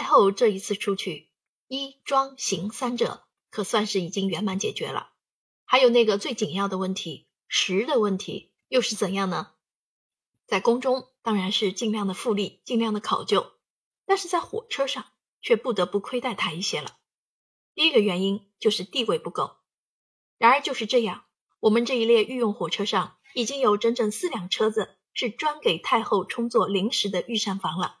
太后这一次出去，衣装行三者可算是已经圆满解决了。还有那个最紧要的问题，食的问题，又是怎样呢？在宫中当然是尽量的富丽，尽量的考究，但是在火车上却不得不亏待他一些了。第一个原因就是地位不够。然而就是这样，我们这一列御用火车上已经有整整四辆车子是专给太后充作临时的御膳房了。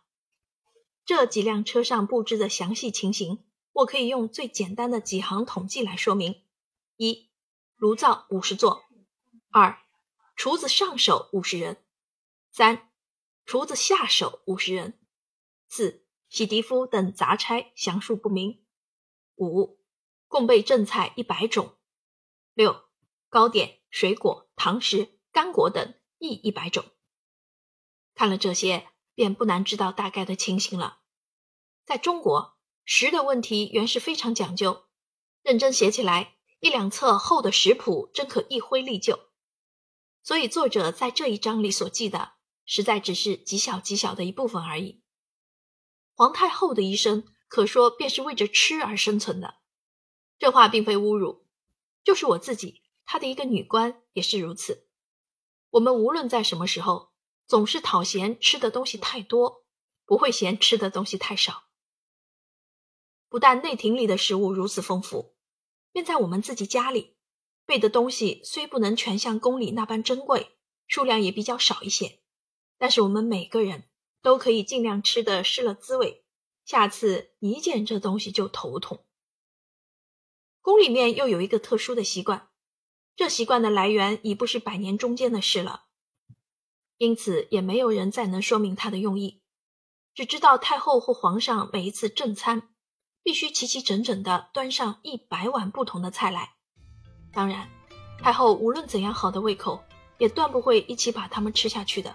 这几辆车上布置的详细情形，我可以用最简单的几行统计来说明：一、炉灶五十座；二、厨子上手五十人；三、厨子下手五十人；四、洗涤夫等杂差详数不明；五、共备正菜一百种。六糕点、水果、糖食、干果等亦一百种。看了这些，便不难知道大概的情形了。在中国，食的问题原是非常讲究，认真写起来，一两册厚的食谱真可一挥历就。所以作者在这一章里所记的，实在只是极小极小的一部分而已。皇太后的一生，可说便是为着吃而生存的。这话并非侮辱。就是我自己，她的一个女官也是如此。我们无论在什么时候，总是讨嫌吃的东西太多，不会嫌吃的东西太少。不但内廷里的食物如此丰富，便在我们自己家里备的东西虽不能全像宫里那般珍贵，数量也比较少一些，但是我们每个人都可以尽量吃的失了滋味，下次一见这东西就头痛。宫里面又有一个特殊的习惯，这习惯的来源已不是百年中间的事了，因此也没有人再能说明它的用意。只知道太后或皇上每一次正餐，必须齐齐整整的端上一百碗不同的菜来。当然，太后无论怎样好的胃口，也断不会一起把它们吃下去的，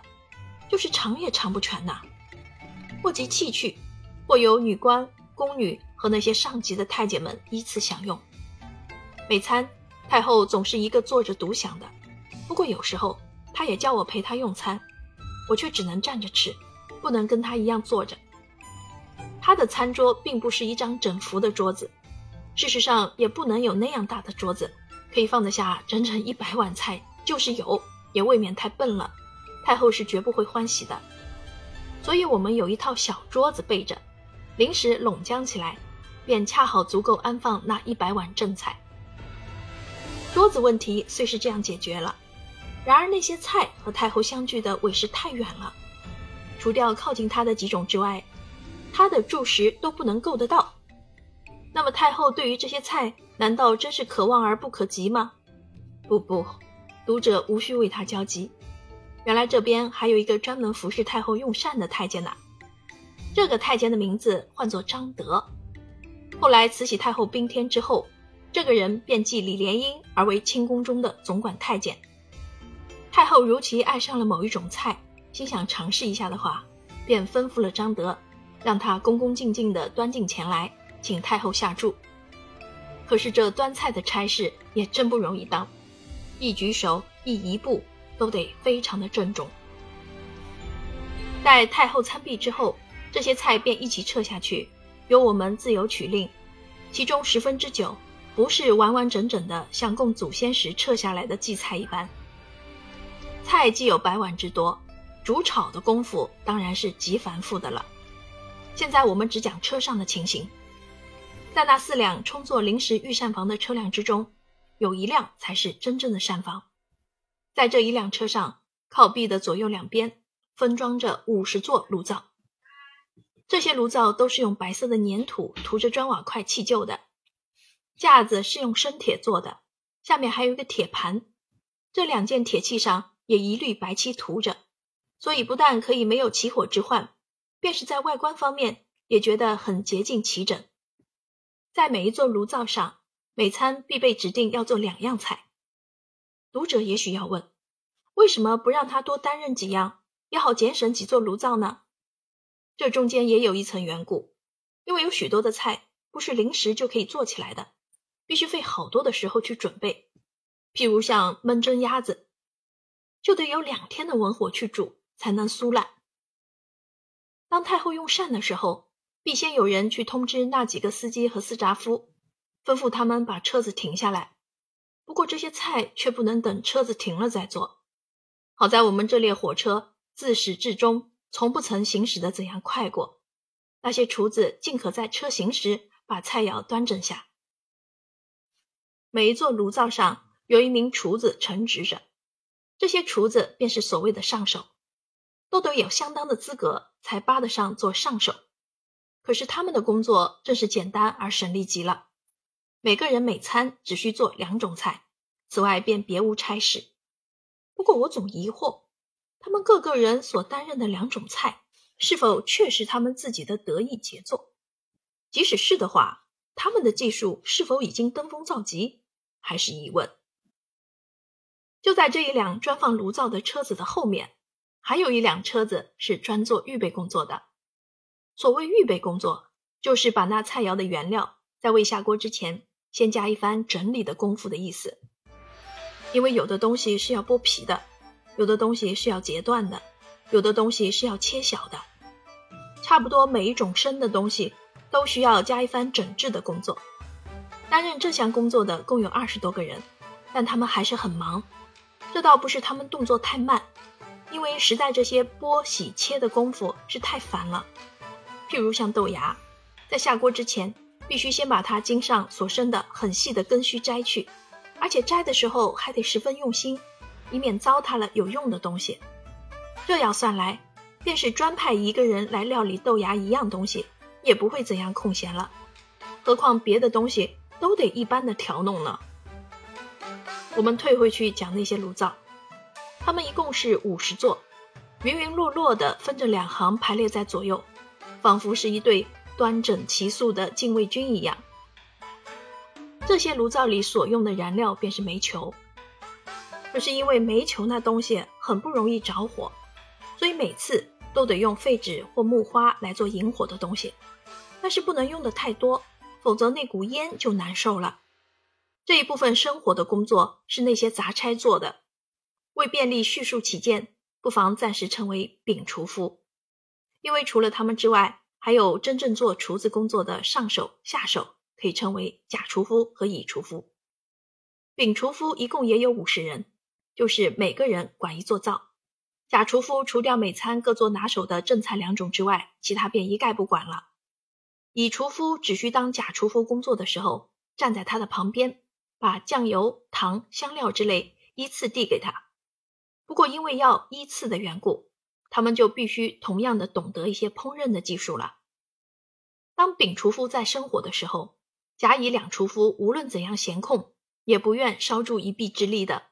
就是尝也尝不全呐。或即弃去，或由女官、宫女和那些上级的太监们依次享用。每餐，太后总是一个坐着独享的。不过有时候，她也叫我陪她用餐，我却只能站着吃，不能跟她一样坐着。他的餐桌并不是一张整幅的桌子，事实上也不能有那样大的桌子，可以放得下整整一百碗菜。就是有，也未免太笨了。太后是绝不会欢喜的。所以我们有一套小桌子备着，临时拢将起来，便恰好足够安放那一百碗正菜。桌子问题虽是这样解决了，然而那些菜和太后相距的委实太远了，除掉靠近她的几种之外，他的住食都不能够得到。那么太后对于这些菜，难道真是可望而不可及吗？不不，读者无需为他焦急。原来这边还有一个专门服侍太后用膳的太监呢。这个太监的名字唤作张德，后来慈禧太后宾天之后。这个人便继李莲英而为清宫中的总管太监。太后如其爱上了某一种菜，心想尝试一下的话，便吩咐了张德，让他恭恭敬敬地端进前来，请太后下注。可是这端菜的差事也真不容易当，一举手一移步都得非常的郑重。待太后参毕之后，这些菜便一起撤下去，由我们自由取令，其中十分之九。不是完完整整的像供祖先时撤下来的祭菜一般，菜既有百碗之多，煮炒的功夫当然是极繁复的了。现在我们只讲车上的情形，在那四辆充作临时御膳房的车辆之中，有一辆才是真正的膳房。在这一辆车上，靠壁的左右两边分装着五十座炉灶，这些炉灶都是用白色的粘土涂着砖瓦块砌就的。架子是用生铁做的，下面还有一个铁盘，这两件铁器上也一律白漆涂着，所以不但可以没有起火之患，便是在外观方面也觉得很洁净齐整。在每一座炉灶上，每餐必备指定要做两样菜。读者也许要问，为什么不让他多担任几样，也好节省几座炉灶呢？这中间也有一层缘故，因为有许多的菜不是临时就可以做起来的。必须费好多的时候去准备，譬如像焖蒸鸭子，就得有两天的文火去煮才能酥烂。当太后用膳的时候，必先有人去通知那几个司机和司闸夫，吩咐他们把车子停下来。不过这些菜却不能等车子停了再做。好在我们这列火车自始至终从不曾行驶的怎样快过。那些厨子尽可在车行时把菜肴端正下。每一座炉灶上有一名厨子承职着，这些厨子便是所谓的上手，都得有相当的资格才扒得上做上手。可是他们的工作正是简单而省力极了，每个人每餐只需做两种菜，此外便别无差事。不过我总疑惑，他们各个人所担任的两种菜，是否确是他们自己的得意杰作？即使是的话，他们的技术是否已经登峰造极？还是疑问。就在这一辆专放炉灶的车子的后面，还有一辆车子是专做预备工作的。所谓预备工作，就是把那菜肴的原料在未下锅之前，先加一番整理的功夫的意思。因为有的东西是要剥皮的，有的东西是要截断的，有的东西是要切小的，差不多每一种生的东西都需要加一番整治的工作。担任这项工作的共有二十多个人，但他们还是很忙。这倒不是他们动作太慢，因为实在这些剥、洗、切的功夫是太烦了。譬如像豆芽，在下锅之前，必须先把它茎上所生的很细的根须摘去，而且摘的时候还得十分用心，以免糟蹋了有用的东西。这样算来，便是专派一个人来料理豆芽一样东西，也不会怎样空闲了。何况别的东西。都得一般的调弄呢。我们退回去讲那些炉灶，它们一共是五十座，匀匀落落的分着两行排列在左右，仿佛是一队端整齐肃的禁卫军一样。这些炉灶里所用的燃料便是煤球，可是因为煤球那东西很不容易着火，所以每次都得用废纸或木花来做引火的东西，但是不能用的太多。否则那股烟就难受了。这一部分生火的工作是那些杂差做的。为便利叙述起见，不妨暂时称为丙厨夫，因为除了他们之外，还有真正做厨子工作的上手、下手，可以称为甲厨夫和乙厨夫。丙厨夫一共也有五十人，就是每个人管一座灶。甲厨夫除掉每餐各做拿手的正菜两种之外，其他便一概不管了。乙厨夫只需当甲厨夫工作的时候，站在他的旁边，把酱油、糖、香料之类依次递给他。不过因为要依次的缘故，他们就必须同样的懂得一些烹饪的技术了。当丙厨夫在生火的时候，甲乙两厨夫无论怎样闲空，也不愿稍助一臂之力的，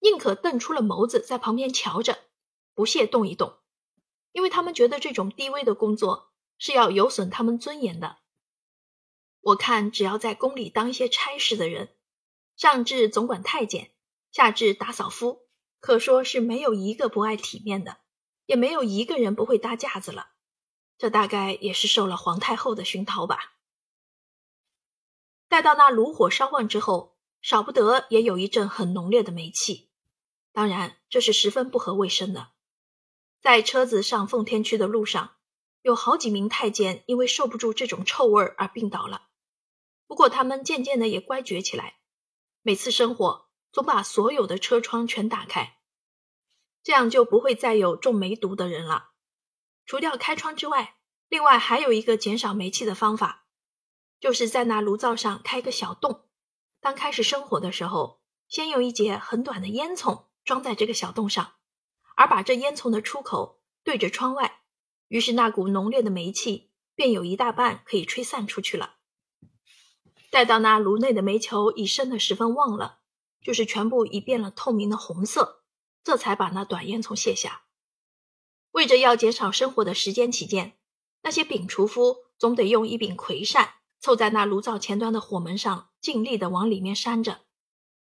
宁可瞪出了眸子在旁边瞧着，不屑动一动，因为他们觉得这种低微的工作。是要有损他们尊严的。我看，只要在宫里当一些差事的人，上至总管太监，下至打扫夫，可说是没有一个不爱体面的，也没有一个人不会搭架子了。这大概也是受了皇太后的熏陶吧。待到那炉火烧旺之后，少不得也有一阵很浓烈的煤气，当然这是十分不合卫生的。在车子上奉天区的路上。有好几名太监因为受不住这种臭味而病倒了，不过他们渐渐的也乖觉起来，每次生火总把所有的车窗全打开，这样就不会再有中煤毒的人了。除掉开窗之外，另外还有一个减少煤气的方法，就是在那炉灶上开个小洞，当开始生火的时候，先用一节很短的烟囱装在这个小洞上，而把这烟囱的出口对着窗外。于是那股浓烈的煤气便有一大半可以吹散出去了。待到那炉内的煤球已升得十分旺了，就是全部已变了透明的红色，这才把那短烟囱卸下。为着要减少生火的时间起见，那些丙厨夫总得用一柄葵扇凑在那炉灶前端的火门上，尽力的往里面扇着。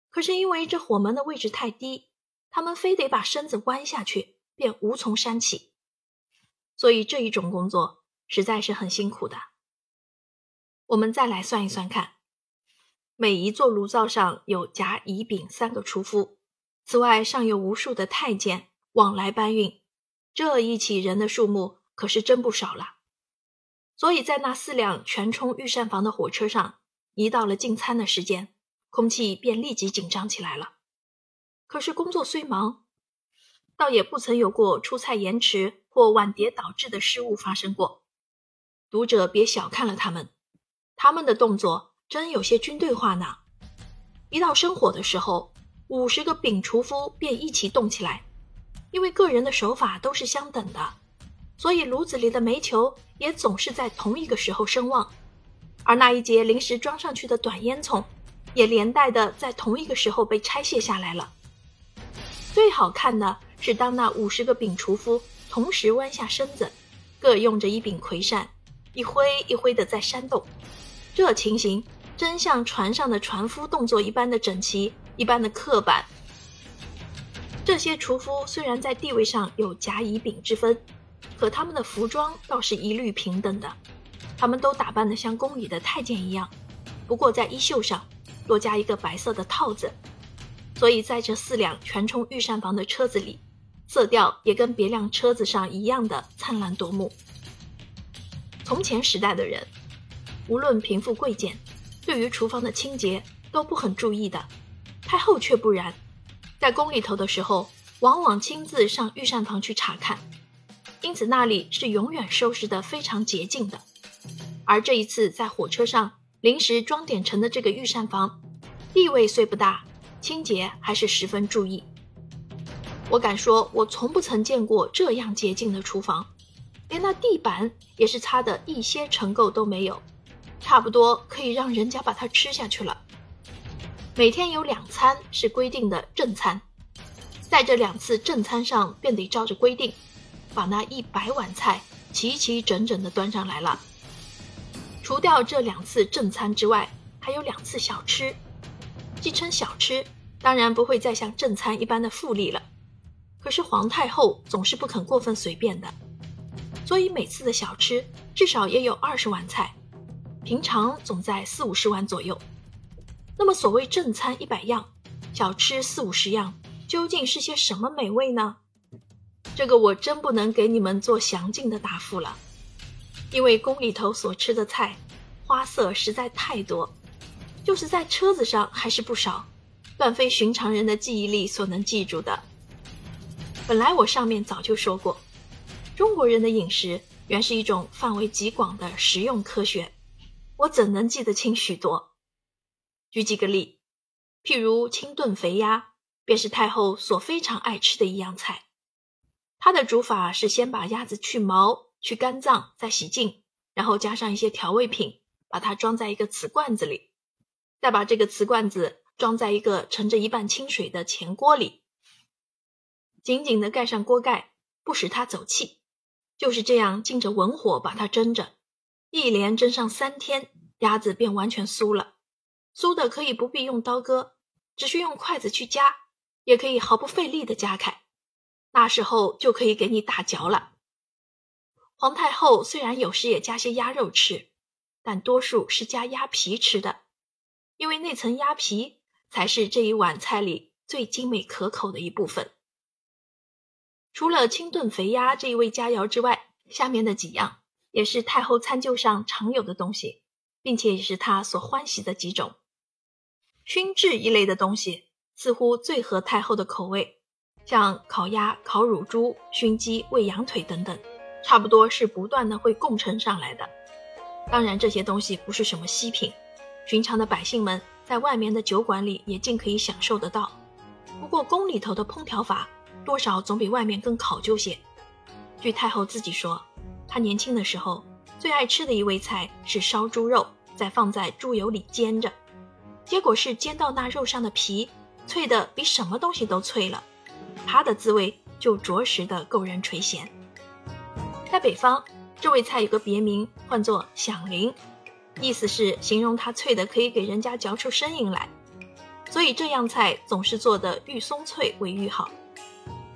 可是因为这火门的位置太低，他们非得把身子弯下去，便无从扇起。所以这一种工作实在是很辛苦的。我们再来算一算看，每一座炉灶上有甲、乙、丙三个厨夫，此外尚有无数的太监往来搬运，这一起人的数目可是真不少了。所以在那四辆全冲御膳房的火车上，一到了进餐的时间，空气便立即紧张起来了。可是工作虽忙，倒也不曾有过出菜延迟或晚碟导致的失误发生过。读者别小看了他们，他们的动作真有些军队化呢。一到生火的时候，五十个饼厨夫便一起动起来，因为个人的手法都是相等的，所以炉子里的煤球也总是在同一个时候升旺，而那一节临时装上去的短烟囱，也连带的在同一个时候被拆卸下来了。最好看的是，当那五十个饼厨夫同时弯下身子，各用着一柄葵扇。一挥一挥的在扇动，这情形真像船上的船夫动作一般的整齐，一般的刻板。这些厨夫虽然在地位上有甲乙丙之分，可他们的服装倒是一律平等的，他们都打扮得像宫里的太监一样，不过在衣袖上多加一个白色的套子，所以在这四辆全冲御膳房的车子里，色调也跟别辆车子上一样的灿烂夺目。从前时代的人，无论贫富贵贱，对于厨房的清洁都不很注意的。太后却不然，在宫里头的时候，往往亲自上御膳房去查看，因此那里是永远收拾得非常洁净的。而这一次在火车上临时装点成的这个御膳房，地位虽不大，清洁还是十分注意。我敢说，我从不曾见过这样洁净的厨房。连那地板也是擦的一些尘垢都没有，差不多可以让人家把它吃下去了。每天有两餐是规定的正餐，在这两次正餐上便得照着规定，把那一百碗菜齐齐整整的端上来了。除掉这两次正餐之外，还有两次小吃，既称小吃，当然不会再像正餐一般的富丽了。可是皇太后总是不肯过分随便的。所以每次的小吃至少也有二十碗菜，平常总在四五十碗左右。那么所谓正餐一百样，小吃四五十样，究竟是些什么美味呢？这个我真不能给你们做详尽的答复了，因为宫里头所吃的菜花色实在太多，就是在车子上还是不少，断非寻常人的记忆力所能记住的。本来我上面早就说过。中国人的饮食原是一种范围极广的实用科学，我怎能记得清许多？举几个例，譬如清炖肥鸭，便是太后所非常爱吃的一样菜。它的煮法是先把鸭子去毛、去肝脏，再洗净，然后加上一些调味品，把它装在一个瓷罐子里，再把这个瓷罐子装在一个盛着一半清水的前锅里，紧紧地盖上锅盖，不使它走气。就是这样，浸着文火把它蒸着，一连蒸上三天，鸭子便完全酥了。酥的可以不必用刀割，只需用筷子去夹，也可以毫不费力的夹开。那时候就可以给你大嚼了。皇太后虽然有时也加些鸭肉吃，但多数是加鸭皮吃的，因为那层鸭皮才是这一碗菜里最精美可口的一部分。除了清炖肥鸭这一味佳肴之外，下面的几样也是太后餐旧上常有的东西，并且也是她所欢喜的几种。熏制一类的东西似乎最合太后的口味，像烤鸭、烤乳猪、熏鸡、喂羊腿等等，差不多是不断的会供称上来的。当然，这些东西不是什么稀品，寻常的百姓们在外面的酒馆里也尽可以享受得到。不过宫里头的烹调法。多少总比外面更考究些。据太后自己说，他年轻的时候最爱吃的一味菜是烧猪肉，再放在猪油里煎着。结果是煎到那肉上的皮脆的比什么东西都脆了，它的滋味就着实的够人垂涎。在北方，这味菜有个别名，唤作响铃，意思是形容它脆的可以给人家嚼出声音来。所以这样菜总是做的愈松脆为愈好。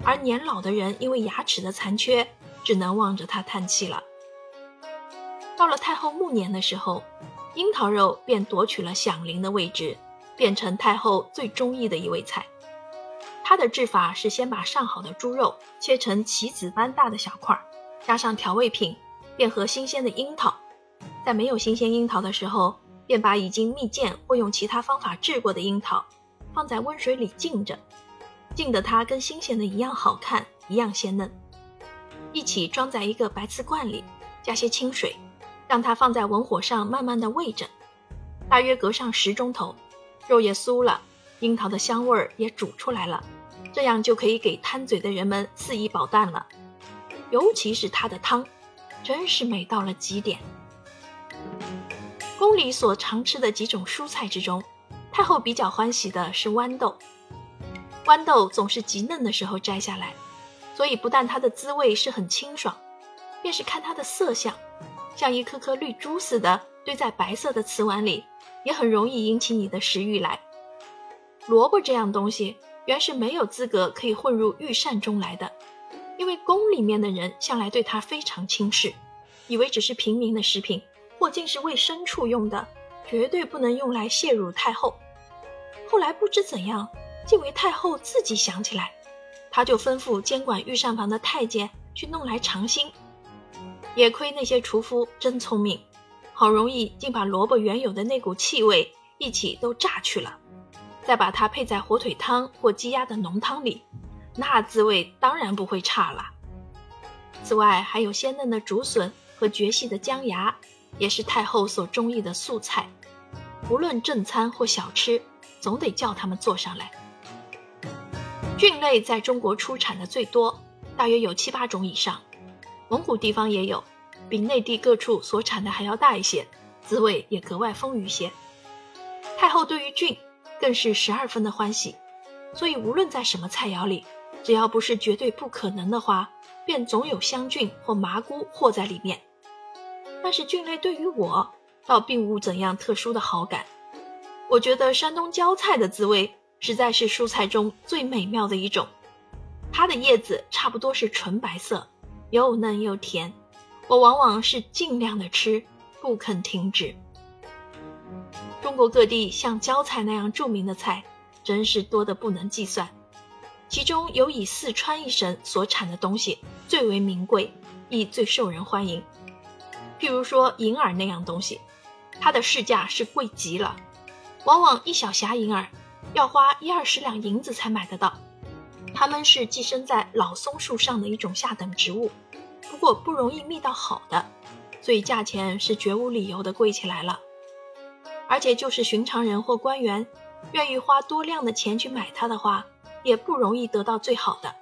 而年老的人因为牙齿的残缺，只能望着他叹气了。到了太后暮年的时候，樱桃肉便夺取了响铃的位置，变成太后最中意的一味菜。它的制法是先把上好的猪肉切成棋子般大的小块，加上调味品，便和新鲜的樱桃在没有新鲜樱桃的时候，便把已经蜜饯或用其他方法制过的樱桃放在温水里浸着，浸得它跟新鲜的一样好看，一样鲜嫩。一起装在一个白瓷罐里，加些清水，让它放在文火上慢慢的煨着，大约隔上十钟头，肉也酥了，樱桃的香味儿也煮出来了，这样就可以给贪嘴的人们肆意饱啖了。尤其是它的汤，真是美到了极点。宫里所常吃的几种蔬菜之中，太后比较欢喜的是豌豆。豌豆总是极嫩的时候摘下来。所以，不但它的滋味是很清爽，便是看它的色相，像一颗颗绿珠似的堆在白色的瓷碗里，也很容易引起你的食欲来。萝卜这样东西，原是没有资格可以混入御膳中来的，因为宫里面的人向来对它非常轻视，以为只是平民的食品，或竟是喂牲畜用的，绝对不能用来亵辱太后。后来不知怎样，竟为太后自己想起来。他就吩咐监管御膳房的太监去弄来尝新，也亏那些厨夫真聪明，好容易竟把萝卜原有的那股气味一起都榨去了，再把它配在火腿汤或鸡鸭的浓汤里，那滋味当然不会差了。此外，还有鲜嫩的竹笋和绝细的姜芽，也是太后所中意的素菜，无论正餐或小吃，总得叫他们做上来。菌类在中国出产的最多，大约有七八种以上。蒙古地方也有，比内地各处所产的还要大一些，滋味也格外丰腴些。太后对于菌更是十二分的欢喜，所以无论在什么菜肴里，只要不是绝对不可能的话，便总有香菌或麻菇和在里面。但是菌类对于我倒并无怎样特殊的好感，我觉得山东浇菜的滋味。实在是蔬菜中最美妙的一种，它的叶子差不多是纯白色，又嫩又甜。我往往是尽量的吃，不肯停止。中国各地像椒菜那样著名的菜，真是多得不能计算。其中有以四川一省所产的东西最为名贵，亦最受人欢迎。譬如说银耳那样东西，它的市价是贵极了，往往一小匣银耳。要花一二十两银子才买得到，它们是寄生在老松树上的一种下等植物，不过不容易觅到好的，所以价钱是绝无理由的贵起来了。而且就是寻常人或官员，愿意花多量的钱去买它的话，也不容易得到最好的。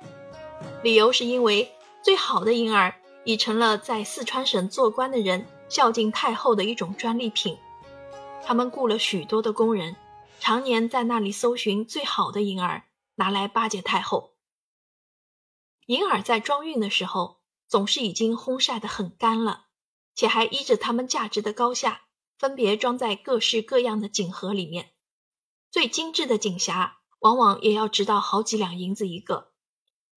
理由是因为最好的银耳已成了在四川省做官的人孝敬太后的一种专利品，他们雇了许多的工人。常年在那里搜寻最好的银耳，拿来巴结太后。银耳在装运的时候，总是已经烘晒得很干了，且还依着它们价值的高下，分别装在各式各样的锦盒里面。最精致的锦匣，往往也要值到好几两银子一个，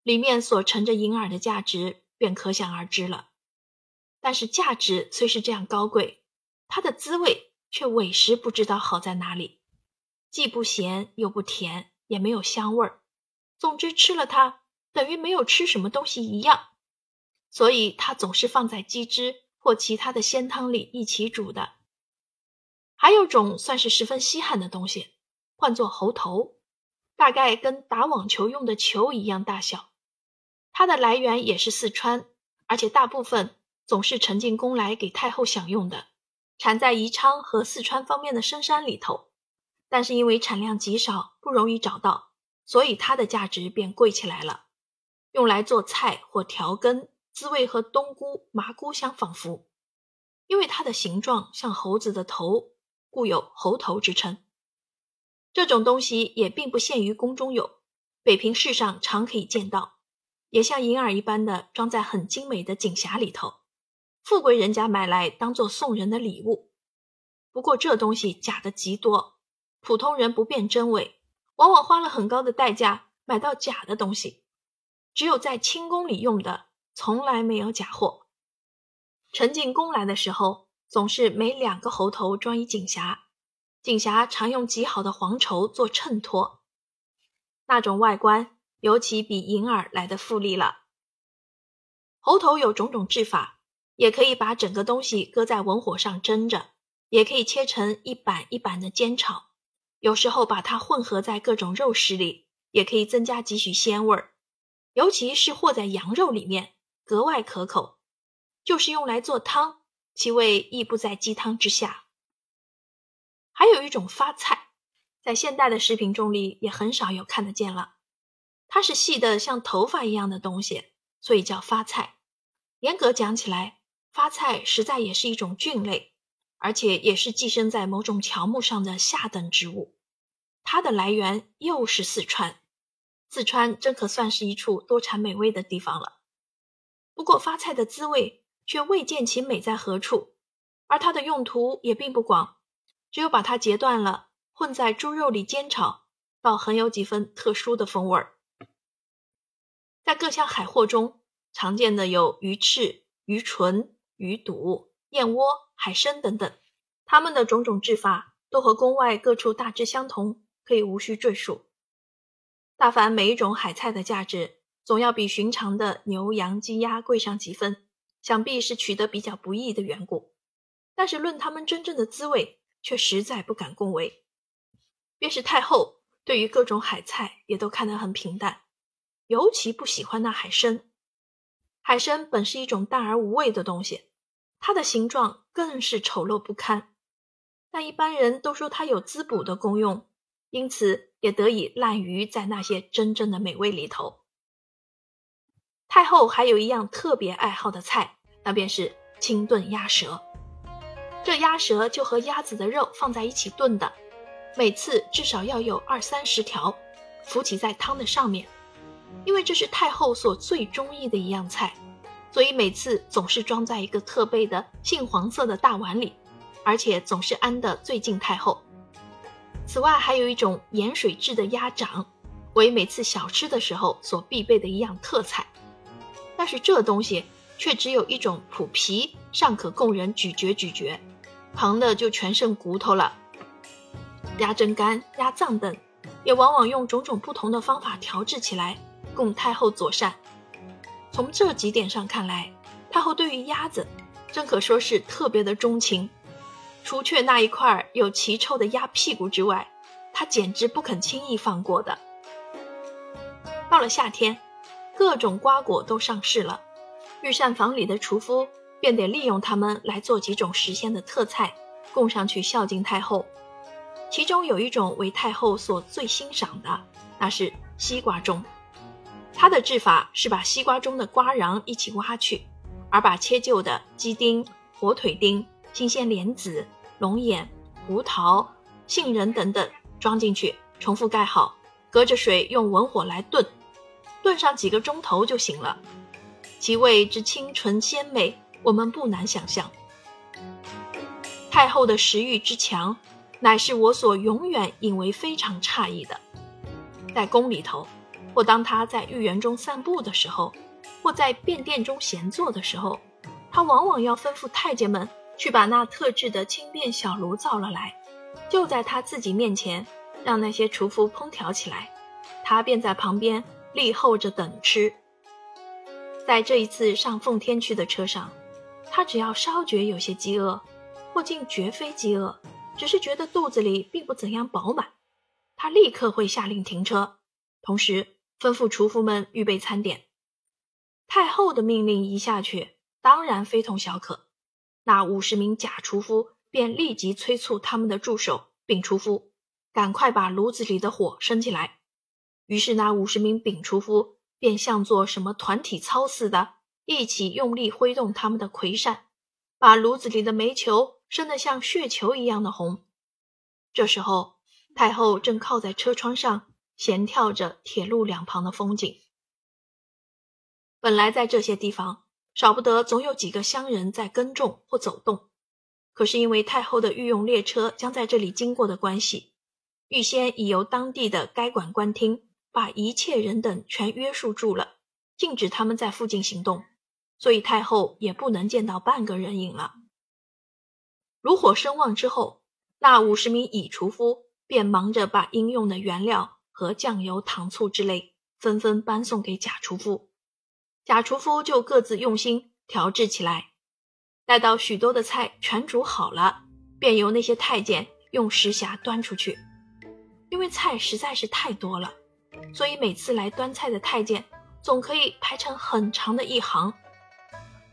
里面所盛着银耳的价值，便可想而知了。但是价值虽是这样高贵，它的滋味却委实不知道好在哪里。既不咸又不甜，也没有香味儿。总之，吃了它等于没有吃什么东西一样。所以，它总是放在鸡汁或其他的鲜汤里一起煮的。还有种算是十分稀罕的东西，唤作猴头，大概跟打网球用的球一样大小。它的来源也是四川，而且大部分总是盛进宫来给太后享用的，产在宜昌和四川方面的深山里头。但是因为产量极少，不容易找到，所以它的价值便贵起来了。用来做菜或调羹，滋味和冬菇、麻菇相仿佛。因为它的形状像猴子的头，故有猴头之称。这种东西也并不限于宫中有，北平市上常可以见到，也像银耳一般的装在很精美的锦匣里头，富贵人家买来当做送人的礼物。不过这东西假的极多。普通人不辨真伪，往往花了很高的代价买到假的东西。只有在清宫里用的，从来没有假货。盛进宫来的时候，总是每两个猴头装一锦匣，锦匣常用极好的黄绸做衬托，那种外观尤其比银耳来的富丽了。猴头有种种制法，也可以把整个东西搁在文火上蒸着，也可以切成一板一板的煎炒。有时候把它混合在各种肉食里，也可以增加几许鲜味儿。尤其是和在羊肉里面，格外可口。就是用来做汤，其味亦不在鸡汤之下。还有一种发菜，在现代的食品中里也很少有看得见了。它是细的像头发一样的东西，所以叫发菜。严格讲起来，发菜实在也是一种菌类，而且也是寄生在某种乔木上的下等植物。它的来源又是四川，四川真可算是一处多产美味的地方了。不过发菜的滋味却未见其美在何处，而它的用途也并不广，只有把它截断了，混在猪肉里煎炒，倒很有几分特殊的风味儿。在各项海货中，常见的有鱼翅、鱼唇、鱼肚、燕窝、海参等等，它们的种种制法都和宫外各处大致相同，可以无需赘述。大凡每一种海菜的价值，总要比寻常的牛羊鸡鸭贵上几分，想必是取得比较不易的缘故。但是论它们真正的滋味，却实在不敢恭维。便是太后对于各种海菜，也都看得很平淡。尤其不喜欢那海参。海参本是一种淡而无味的东西，它的形状更是丑陋不堪。但一般人都说它有滋补的功用，因此也得以滥竽在那些真正的美味里头。太后还有一样特别爱好的菜，那便是清炖鸭舌。这鸭舌就和鸭子的肉放在一起炖的，每次至少要有二三十条，浮起在汤的上面。因为这是太后所最中意的一样菜，所以每次总是装在一个特备的杏黄色的大碗里，而且总是安得最近太后。此外，还有一种盐水制的鸭掌，为每次小吃的时候所必备的一样特菜。但是这东西却只有一种普皮，尚可供人咀嚼咀嚼，旁的就全剩骨头了。鸭胗肝、鸭脏等，也往往用种种不同的方法调制起来。供太后佐膳。从这几点上看来，太后对于鸭子真可说是特别的钟情。除却那一块有奇臭的鸭屁股之外，她简直不肯轻易放过的。到了夏天，各种瓜果都上市了，御膳房里的厨夫便得利用它们来做几种时鲜的特菜，供上去孝敬太后。其中有一种为太后所最欣赏的，那是西瓜盅。它的制法是把西瓜中的瓜瓤一起挖去，而把切旧的鸡丁、火腿丁、新鲜莲子、龙眼、胡桃、杏仁等等装进去，重复盖好，隔着水用文火来炖，炖上几个钟头就行了。其味之清纯鲜美，我们不难想象。太后的食欲之强，乃是我所永远引为非常诧异的。在宫里头。或当他在御园中散步的时候，或在便殿中闲坐的时候，他往往要吩咐太监们去把那特制的轻便小炉造了来，就在他自己面前，让那些厨夫烹调起来，他便在旁边立候着等吃。在这一次上奉天去的车上，他只要稍觉有些饥饿，或竟绝非饥饿，只是觉得肚子里并不怎样饱满，他立刻会下令停车，同时。吩咐厨夫们预备餐点。太后的命令一下去，当然非同小可。那五十名假厨夫便立即催促他们的助手丙厨夫，赶快把炉子里的火升起来。于是那五十名丙厨夫便像做什么团体操似的，一起用力挥动他们的葵扇，把炉子里的煤球升得像血球一样的红。这时候，太后正靠在车窗上。闲眺着铁路两旁的风景。本来在这些地方，少不得总有几个乡人在耕种或走动。可是因为太后的御用列车将在这里经过的关系，预先已由当地的该管官厅把一切人等全约束住了，禁止他们在附近行动，所以太后也不能见到半个人影了。炉火升旺之后，那五十名乙厨夫便忙着把应用的原料。和酱油、糖醋之类，纷纷搬送给贾厨夫。贾厨夫就各自用心调制起来。待到许多的菜全煮好了，便由那些太监用石匣端出去。因为菜实在是太多了，所以每次来端菜的太监总可以排成很长的一行。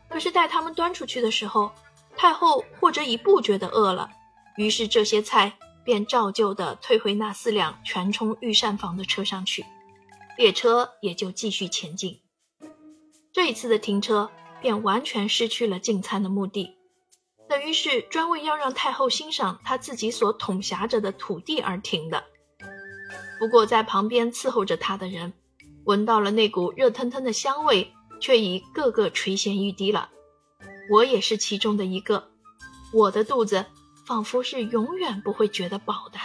可是待他们端出去的时候，太后或者已不觉得饿了，于是这些菜便照旧的退回那四辆全冲御膳房的车上去，列车也就继续前进。这一次的停车便完全失去了进餐的目的，等于是专为要让太后欣赏她自己所统辖着的土地而停的。不过在旁边伺候着她的人，闻到了那股热腾腾的香味，却已个个垂涎欲滴了。我也是其中的一个，我的肚子仿佛是永远不会觉得饱的。